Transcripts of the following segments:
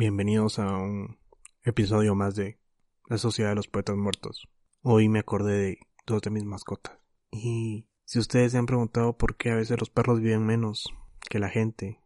Bienvenidos a un episodio más de La Sociedad de los Poetas Muertos. Hoy me acordé de dos de mis mascotas. Y si ustedes se han preguntado por qué a veces los perros viven menos que la gente,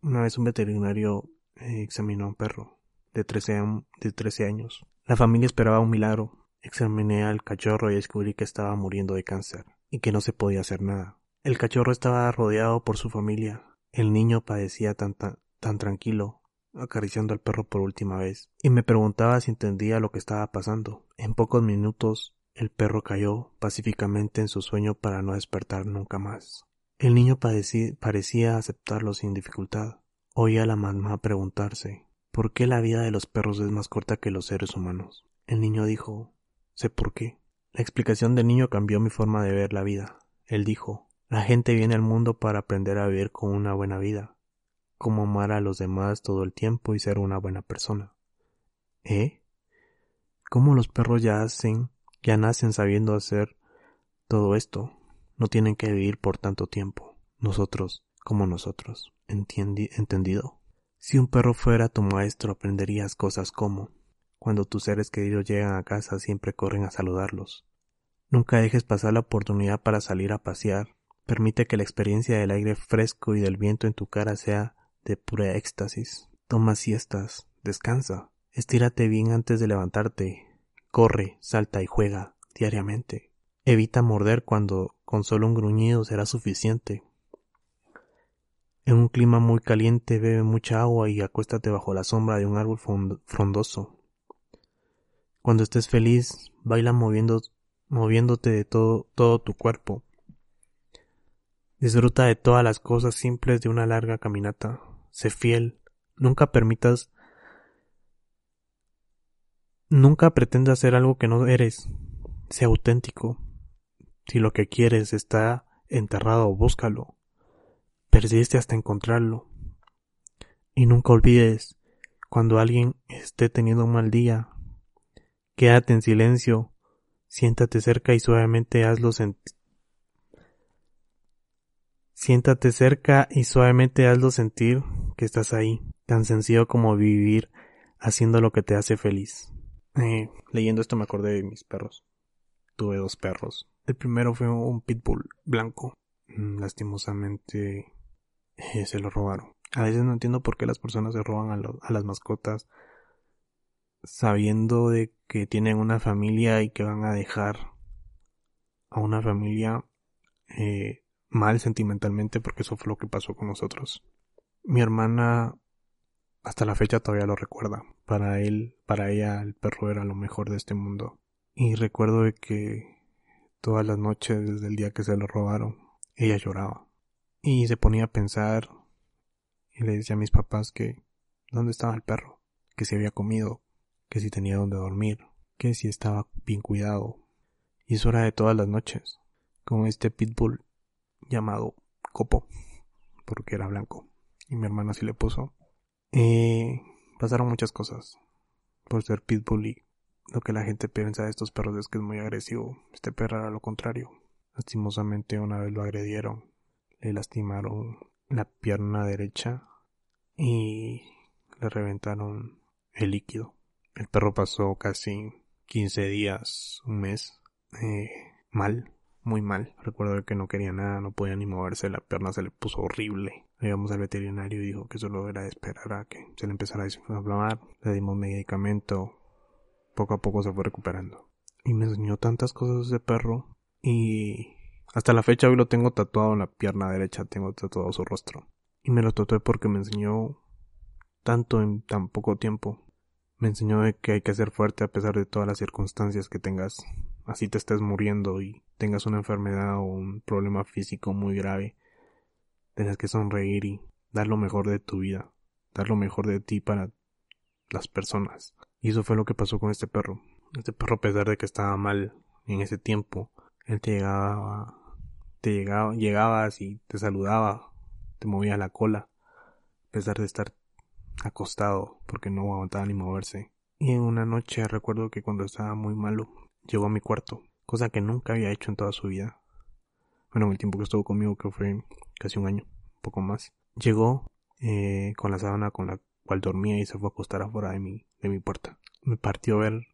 una vez un veterinario eh, examinó a un perro de 13, de 13 años. La familia esperaba un milagro. Examiné al cachorro y descubrí que estaba muriendo de cáncer y que no se podía hacer nada. El cachorro estaba rodeado por su familia. El niño padecía tan, tan, tan tranquilo acariciando al perro por última vez, y me preguntaba si entendía lo que estaba pasando. En pocos minutos el perro cayó pacíficamente en su sueño para no despertar nunca más. El niño parecía aceptarlo sin dificultad. Oía a la mamá preguntarse ¿Por qué la vida de los perros es más corta que los seres humanos? El niño dijo sé por qué. La explicación del niño cambió mi forma de ver la vida. Él dijo la gente viene al mundo para aprender a vivir con una buena vida cómo amar a los demás todo el tiempo y ser una buena persona. ¿Eh? ¿Cómo los perros ya hacen, ya nacen sabiendo hacer todo esto? No tienen que vivir por tanto tiempo. Nosotros, como nosotros. ¿Entendido? Si un perro fuera tu maestro aprenderías cosas como cuando tus seres queridos llegan a casa siempre corren a saludarlos. Nunca dejes pasar la oportunidad para salir a pasear. Permite que la experiencia del aire fresco y del viento en tu cara sea de pura éxtasis. Toma siestas, descansa, estírate bien antes de levantarte, corre, salta y juega diariamente. Evita morder cuando con solo un gruñido será suficiente. En un clima muy caliente bebe mucha agua y acuéstate bajo la sombra de un árbol frondoso. Cuando estés feliz, baila moviendo, moviéndote de todo, todo tu cuerpo. Disfruta de todas las cosas simples de una larga caminata sé fiel, nunca permitas, nunca pretendas ser algo que no eres, sé auténtico. Si lo que quieres está enterrado, búscalo, persiste hasta encontrarlo. Y nunca olvides, cuando alguien esté teniendo un mal día, quédate en silencio, siéntate cerca y suavemente hazlo sentir Siéntate cerca y suavemente hazlo sentir que estás ahí, tan sencillo como vivir haciendo lo que te hace feliz. Eh, leyendo esto me acordé de mis perros. Tuve dos perros. El primero fue un pitbull blanco. Mm, lastimosamente eh, se lo robaron. A veces no entiendo por qué las personas se roban a, a las mascotas sabiendo de que tienen una familia y que van a dejar a una familia eh, mal sentimentalmente porque eso fue lo que pasó con nosotros. Mi hermana hasta la fecha todavía lo recuerda. Para él, para ella el perro era lo mejor de este mundo. Y recuerdo de que todas las noches desde el día que se lo robaron, ella lloraba. Y se ponía a pensar y le decía a mis papás que dónde estaba el perro, que si había comido, que si tenía donde dormir, que si estaba bien cuidado. Y eso era de todas las noches. Con este pitbull llamado Copo, porque era blanco, y mi hermana sí le puso. Eh, pasaron muchas cosas por ser pitbull y lo que la gente piensa de estos perros es que es muy agresivo. Este perro era lo contrario. Lastimosamente una vez lo agredieron, le lastimaron la pierna derecha y le reventaron el líquido. El perro pasó casi 15 días, un mes, eh, mal, muy mal. Recuerdo que no quería nada, no podía ni moverse, la pierna se le puso horrible. Llegamos al veterinario y dijo que solo era de esperar a que se le empezara a desinflamar. Le dimos medicamento. Poco a poco se fue recuperando. Y me enseñó tantas cosas ese perro. Y hasta la fecha hoy lo tengo tatuado en la pierna derecha, tengo tatuado su rostro. Y me lo tatué porque me enseñó tanto en tan poco tiempo. Me enseñó que hay que ser fuerte a pesar de todas las circunstancias que tengas así te estés muriendo y tengas una enfermedad o un problema físico muy grave, tienes que sonreír y dar lo mejor de tu vida, dar lo mejor de ti para las personas. Y eso fue lo que pasó con este perro. Este perro, a pesar de que estaba mal en ese tiempo, él te llegaba, te llegaba, llegabas y te saludaba, te movía la cola, a pesar de estar acostado porque no aguantaba ni moverse. Y en una noche recuerdo que cuando estaba muy malo, llegó a mi cuarto, cosa que nunca había hecho en toda su vida. Bueno, en el tiempo que estuvo conmigo, que fue casi un año, un poco más. Llegó eh, con la sábana con la cual dormía y se fue a acostar afuera de mi, de mi puerta. Me partió ver,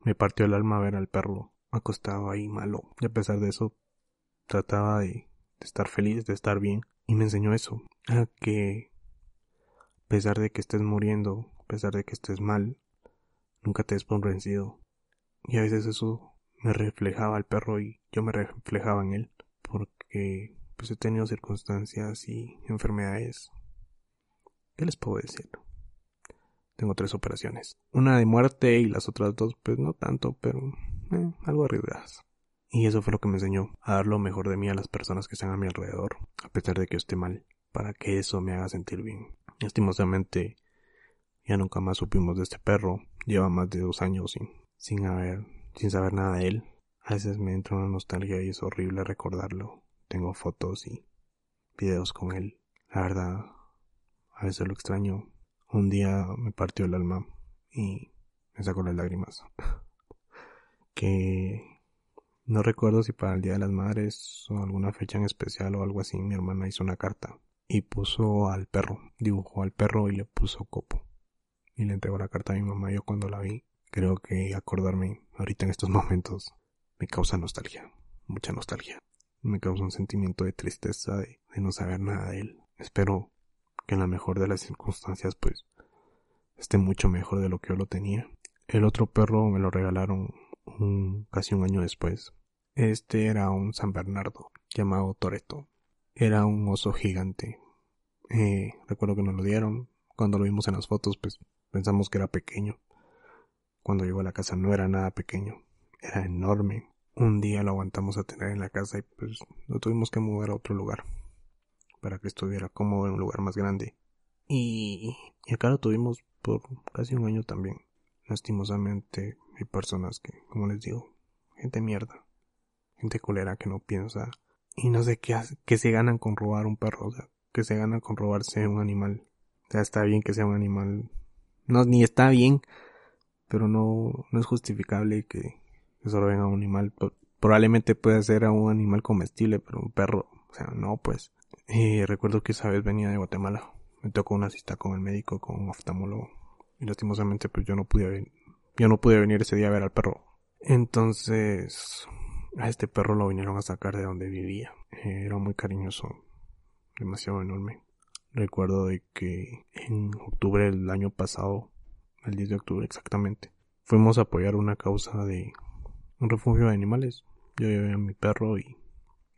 me partió el alma ver al perro acostado ahí malo. Y a pesar de eso, trataba de, de estar feliz, de estar bien. Y me enseñó eso, a que a pesar de que estés muriendo, a pesar de que estés mal, nunca te des por vencido. Y a veces eso me reflejaba al perro y yo me reflejaba en él, porque pues he tenido circunstancias y enfermedades. ¿Qué les puedo decir? Tengo tres operaciones. Una de muerte y las otras dos pues no tanto, pero eh, algo arriesgadas. Y eso fue lo que me enseñó a dar lo mejor de mí a las personas que están a mi alrededor, a pesar de que esté mal, para que eso me haga sentir bien. Lastimosamente, ya nunca más supimos de este perro. Lleva más de dos años sin, sin haber, sin saber nada de él. A veces me entra una nostalgia y es horrible recordarlo. Tengo fotos y videos con él. La verdad, a veces lo extraño. Un día me partió el alma y me sacó las lágrimas. que no recuerdo si para el Día de las Madres o alguna fecha en especial o algo así, mi hermana hizo una carta y puso al perro, dibujó al perro y le puso copo. Y le entregó la carta a mi mamá. Yo cuando la vi, creo que acordarme ahorita en estos momentos me causa nostalgia, mucha nostalgia. Me causa un sentimiento de tristeza de, no saber nada de él. Espero que en la mejor de las circunstancias pues esté mucho mejor de lo que yo lo tenía. El otro perro me lo regalaron casi un año después. Este era un San Bernardo llamado Toreto. Era un oso gigante. Eh, recuerdo que nos lo dieron. Cuando lo vimos en las fotos, pues pensamos que era pequeño. Cuando llegó a la casa no era nada pequeño. Era enorme. Un día lo aguantamos a tener en la casa y pues lo tuvimos que mover a otro lugar. Para que estuviera cómodo en un lugar más grande. Y, y acá lo tuvimos por casi un año también. Lastimosamente hay personas que, como les digo, gente mierda, gente colera que no piensa y no sé qué, qué se ganan con robar un perro, o sea, que se ganan con robarse un animal. O sea, está bien que sea un animal, no, ni está bien, pero no, no es justificable que, que se roben a un animal. Probablemente puede ser a un animal comestible, pero un perro, o sea, no, pues. Y recuerdo que esa vez venía de Guatemala. Me tocó una cita con el médico, con un oftalmólogo. Y lastimosamente, pues yo no pude yo no pude venir ese día a ver al perro. Entonces, a este perro lo vinieron a sacar de donde vivía. Era muy cariñoso, demasiado enorme. Recuerdo de que en octubre del año pasado, el 10 de octubre exactamente, fuimos a apoyar una causa de un refugio de animales. Yo llevé a mi perro y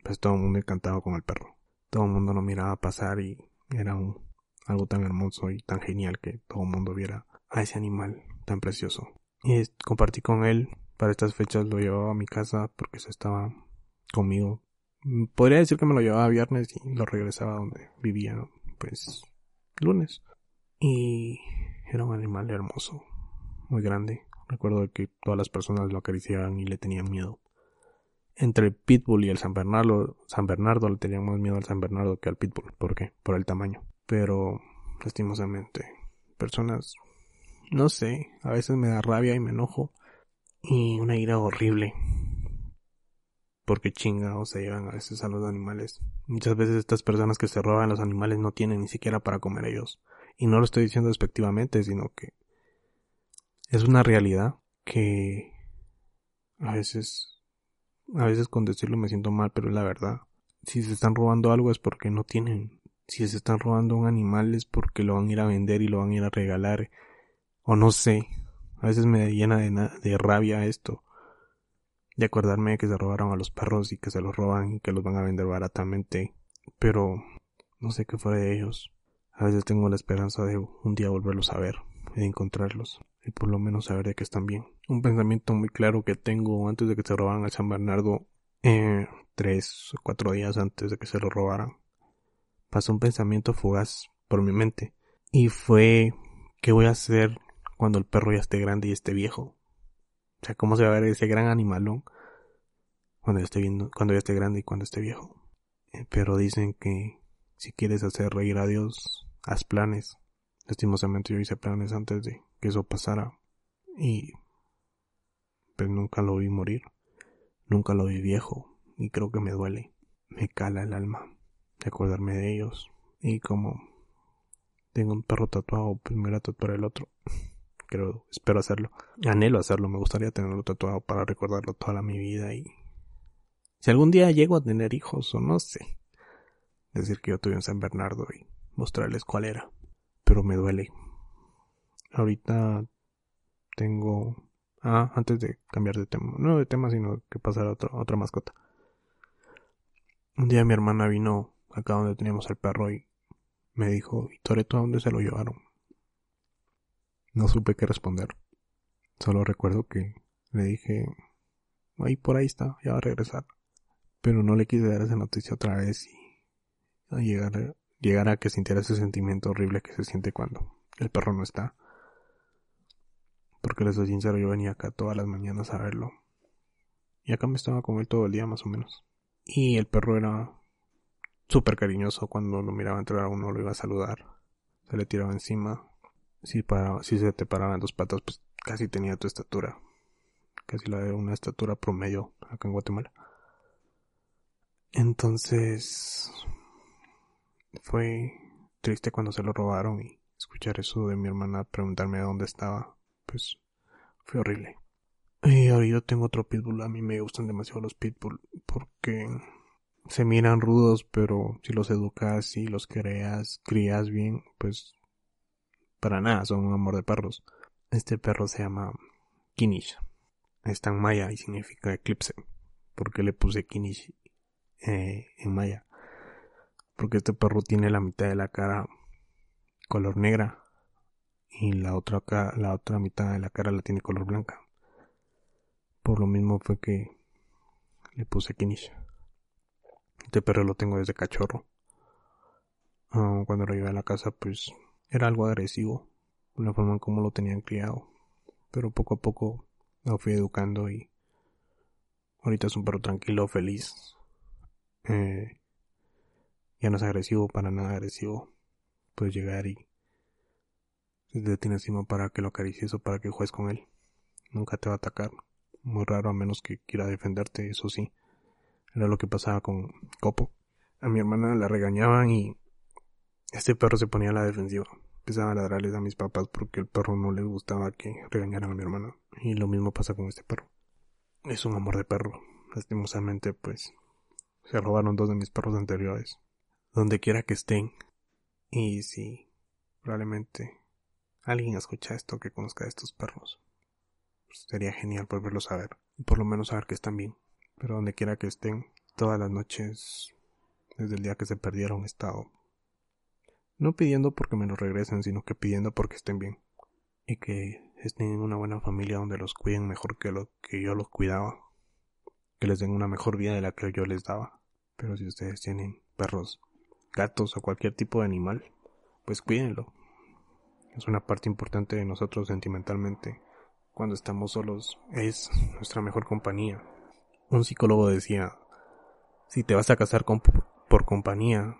pues todo el mundo encantado con el perro. Todo el mundo lo miraba pasar y era un, algo tan hermoso y tan genial que todo el mundo viera a ese animal tan precioso. Y compartí con él. Para estas fechas lo llevaba a mi casa porque se estaba conmigo. Podría decir que me lo llevaba viernes y lo regresaba donde vivía, pues, lunes. Y era un animal hermoso, muy grande. Recuerdo que todas las personas lo acariciaban y le tenían miedo. Entre el Pitbull y el San Bernardo, San Bernardo le tenían más miedo al San Bernardo que al Pitbull. ¿Por qué? Por el tamaño. Pero, lastimosamente, personas no sé, a veces me da rabia y me enojo. Y una ira horrible. Porque chingados se llevan a veces a los animales. Muchas veces estas personas que se roban los animales no tienen ni siquiera para comer ellos. Y no lo estoy diciendo despectivamente, sino que es una realidad que a veces, a veces con decirlo me siento mal, pero es la verdad. Si se están robando algo es porque no tienen. Si se están robando un animal es porque lo van a ir a vender y lo van a ir a regalar o no sé, a veces me llena de, de rabia esto. De acordarme de que se robaron a los perros y que se los roban y que los van a vender baratamente. Pero no sé qué fue de ellos. A veces tengo la esperanza de un día volverlos a ver y de encontrarlos y por lo menos saber de que están bien. Un pensamiento muy claro que tengo antes de que se robaran a San Bernardo, eh, tres o cuatro días antes de que se lo robaran, pasó un pensamiento fugaz por mi mente y fue ¿qué voy a hacer cuando el perro ya esté grande y esté viejo. O sea, cómo se va a ver ese gran animalón cuando ya esté viendo, cuando ya esté grande y cuando esté viejo. Eh, pero dicen que si quieres hacer reír a Dios, haz planes. Lastimosamente yo hice planes antes de que eso pasara y pues nunca lo vi morir. Nunca lo vi viejo y creo que me duele. Me cala el alma de acordarme de ellos y como tengo un perro tatuado, pues me voy a tatuar el otro. Creo, espero hacerlo. Anhelo hacerlo, me gustaría tenerlo tatuado para recordarlo toda mi vida y si algún día llego a tener hijos o no sé, decir que yo tuve un San Bernardo y mostrarles cuál era. Pero me duele. Ahorita tengo... Ah, antes de cambiar de tema. No de tema, sino que pasar a otra, otra mascota. Un día mi hermana vino acá donde teníamos el perro y me dijo, ¿y Toreto a dónde se lo llevaron? No supe qué responder. Solo recuerdo que le dije, ahí por ahí está, ya va a regresar. Pero no le quise dar esa noticia otra vez y llegar, llegar a que sintiera ese sentimiento horrible que se siente cuando el perro no está. Porque les soy sincero, yo venía acá todas las mañanas a verlo. Y acá me estaba con él todo el día más o menos. Y el perro era súper cariñoso cuando lo miraba entrar a uno lo iba a saludar. Se le tiraba encima. Si, para, si se te paraban dos patas, pues casi tenía tu estatura. Casi la de una estatura promedio acá en Guatemala. Entonces, fue triste cuando se lo robaron y escuchar eso de mi hermana preguntarme dónde estaba, pues fue horrible. Y ahora yo tengo otro pitbull, a mí me gustan demasiado los pitbull porque se miran rudos, pero si los educas y los creas, crías bien, pues para nada, son un amor de perros. Este perro se llama Kinish. Está en maya y significa eclipse. porque le puse Kinish eh, en maya? porque este perro tiene la mitad de la cara color negra y la otra, la otra mitad de la cara la tiene color blanca. Por lo mismo fue que le puse Kinish. Este perro lo tengo desde cachorro. Cuando lo llevé a la casa, pues era algo agresivo, la forma en cómo lo tenían criado. Pero poco a poco lo fui educando y ahorita es un perro tranquilo, feliz. Eh, ya no es agresivo, para nada agresivo. Puedes llegar y se detiene encima para que lo acaricies o para que juegues con él. Nunca te va a atacar. Muy raro a menos que quiera defenderte, eso sí. Era lo que pasaba con Copo. A mi hermana la regañaban y este perro se ponía a la defensiva. Empezaba a ladrarles a mis papás porque el perro no les gustaba que regañaran a mi hermana. Y lo mismo pasa con este perro. Es un amor de perro. Lastimosamente, pues, se robaron dos de mis perros anteriores donde quiera que estén. Y si probablemente alguien escucha esto que conozca a estos perros, pues sería genial volverlos a ver. Y por lo menos saber que están bien. Pero donde quiera que estén, todas las noches, desde el día que se perdieron, he estado no pidiendo porque me los regresen, sino que pidiendo porque estén bien. Y que estén en una buena familia donde los cuiden mejor que lo que yo los cuidaba. Que les den una mejor vida de la que yo les daba. Pero si ustedes tienen perros gatos o cualquier tipo de animal, pues cuídenlo. Es una parte importante de nosotros sentimentalmente. Cuando estamos solos es nuestra mejor compañía. Un psicólogo decía, si te vas a casar con, por compañía,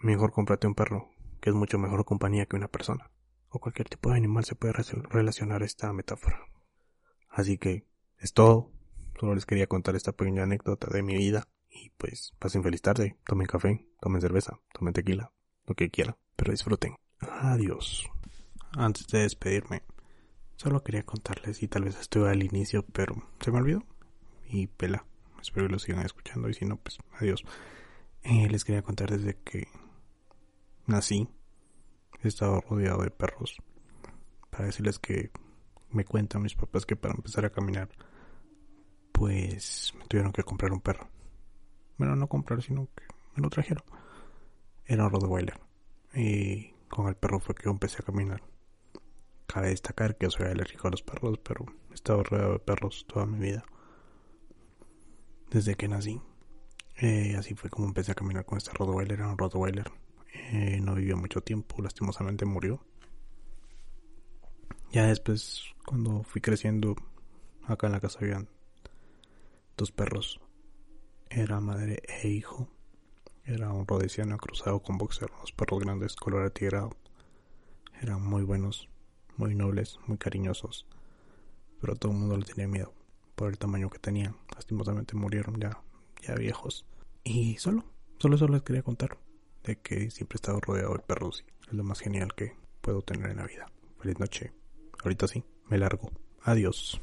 mejor cómprate un perro, que es mucho mejor compañía que una persona. O cualquier tipo de animal se puede relacionar esta metáfora. Así que es todo. Solo les quería contar esta pequeña anécdota de mi vida. Y pues pasen feliz tarde, tomen café, tomen cerveza, tomen tequila, lo que quieran, pero disfruten. Adiós. Antes de despedirme, solo quería contarles y tal vez estuve al inicio, pero se me olvidó. Y pela, espero que lo sigan escuchando y si no, pues adiós. Eh, les quería contar desde que nací, he estado rodeado de perros. Para decirles que me cuentan mis papás que para empezar a caminar, pues me tuvieron que comprar un perro bueno, no comprar, sino que me lo trajeron. Era un Rottweiler. Y con el perro fue que empecé a caminar. Cabe destacar que soy alérgico a los perros, pero he estado rodeado de perros toda mi vida. Desde que nací. Eh, así fue como empecé a caminar con este Rottweiler. Era un Rottweiler. Eh, no vivió mucho tiempo, lastimosamente murió. Ya después, cuando fui creciendo, acá en la casa habían dos perros era madre e hijo. Era un rodesiano cruzado con boxer, unos perros grandes, color atigrado. Eran muy buenos, muy nobles, muy cariñosos. Pero todo el mundo le tenía miedo por el tamaño que tenían. Lastimosamente murieron ya, ya viejos. Y solo, solo eso les quería contar. De que siempre he estado rodeado de perros. Es lo más genial que puedo tener en la vida. Feliz noche. Ahorita sí, me largo. Adiós.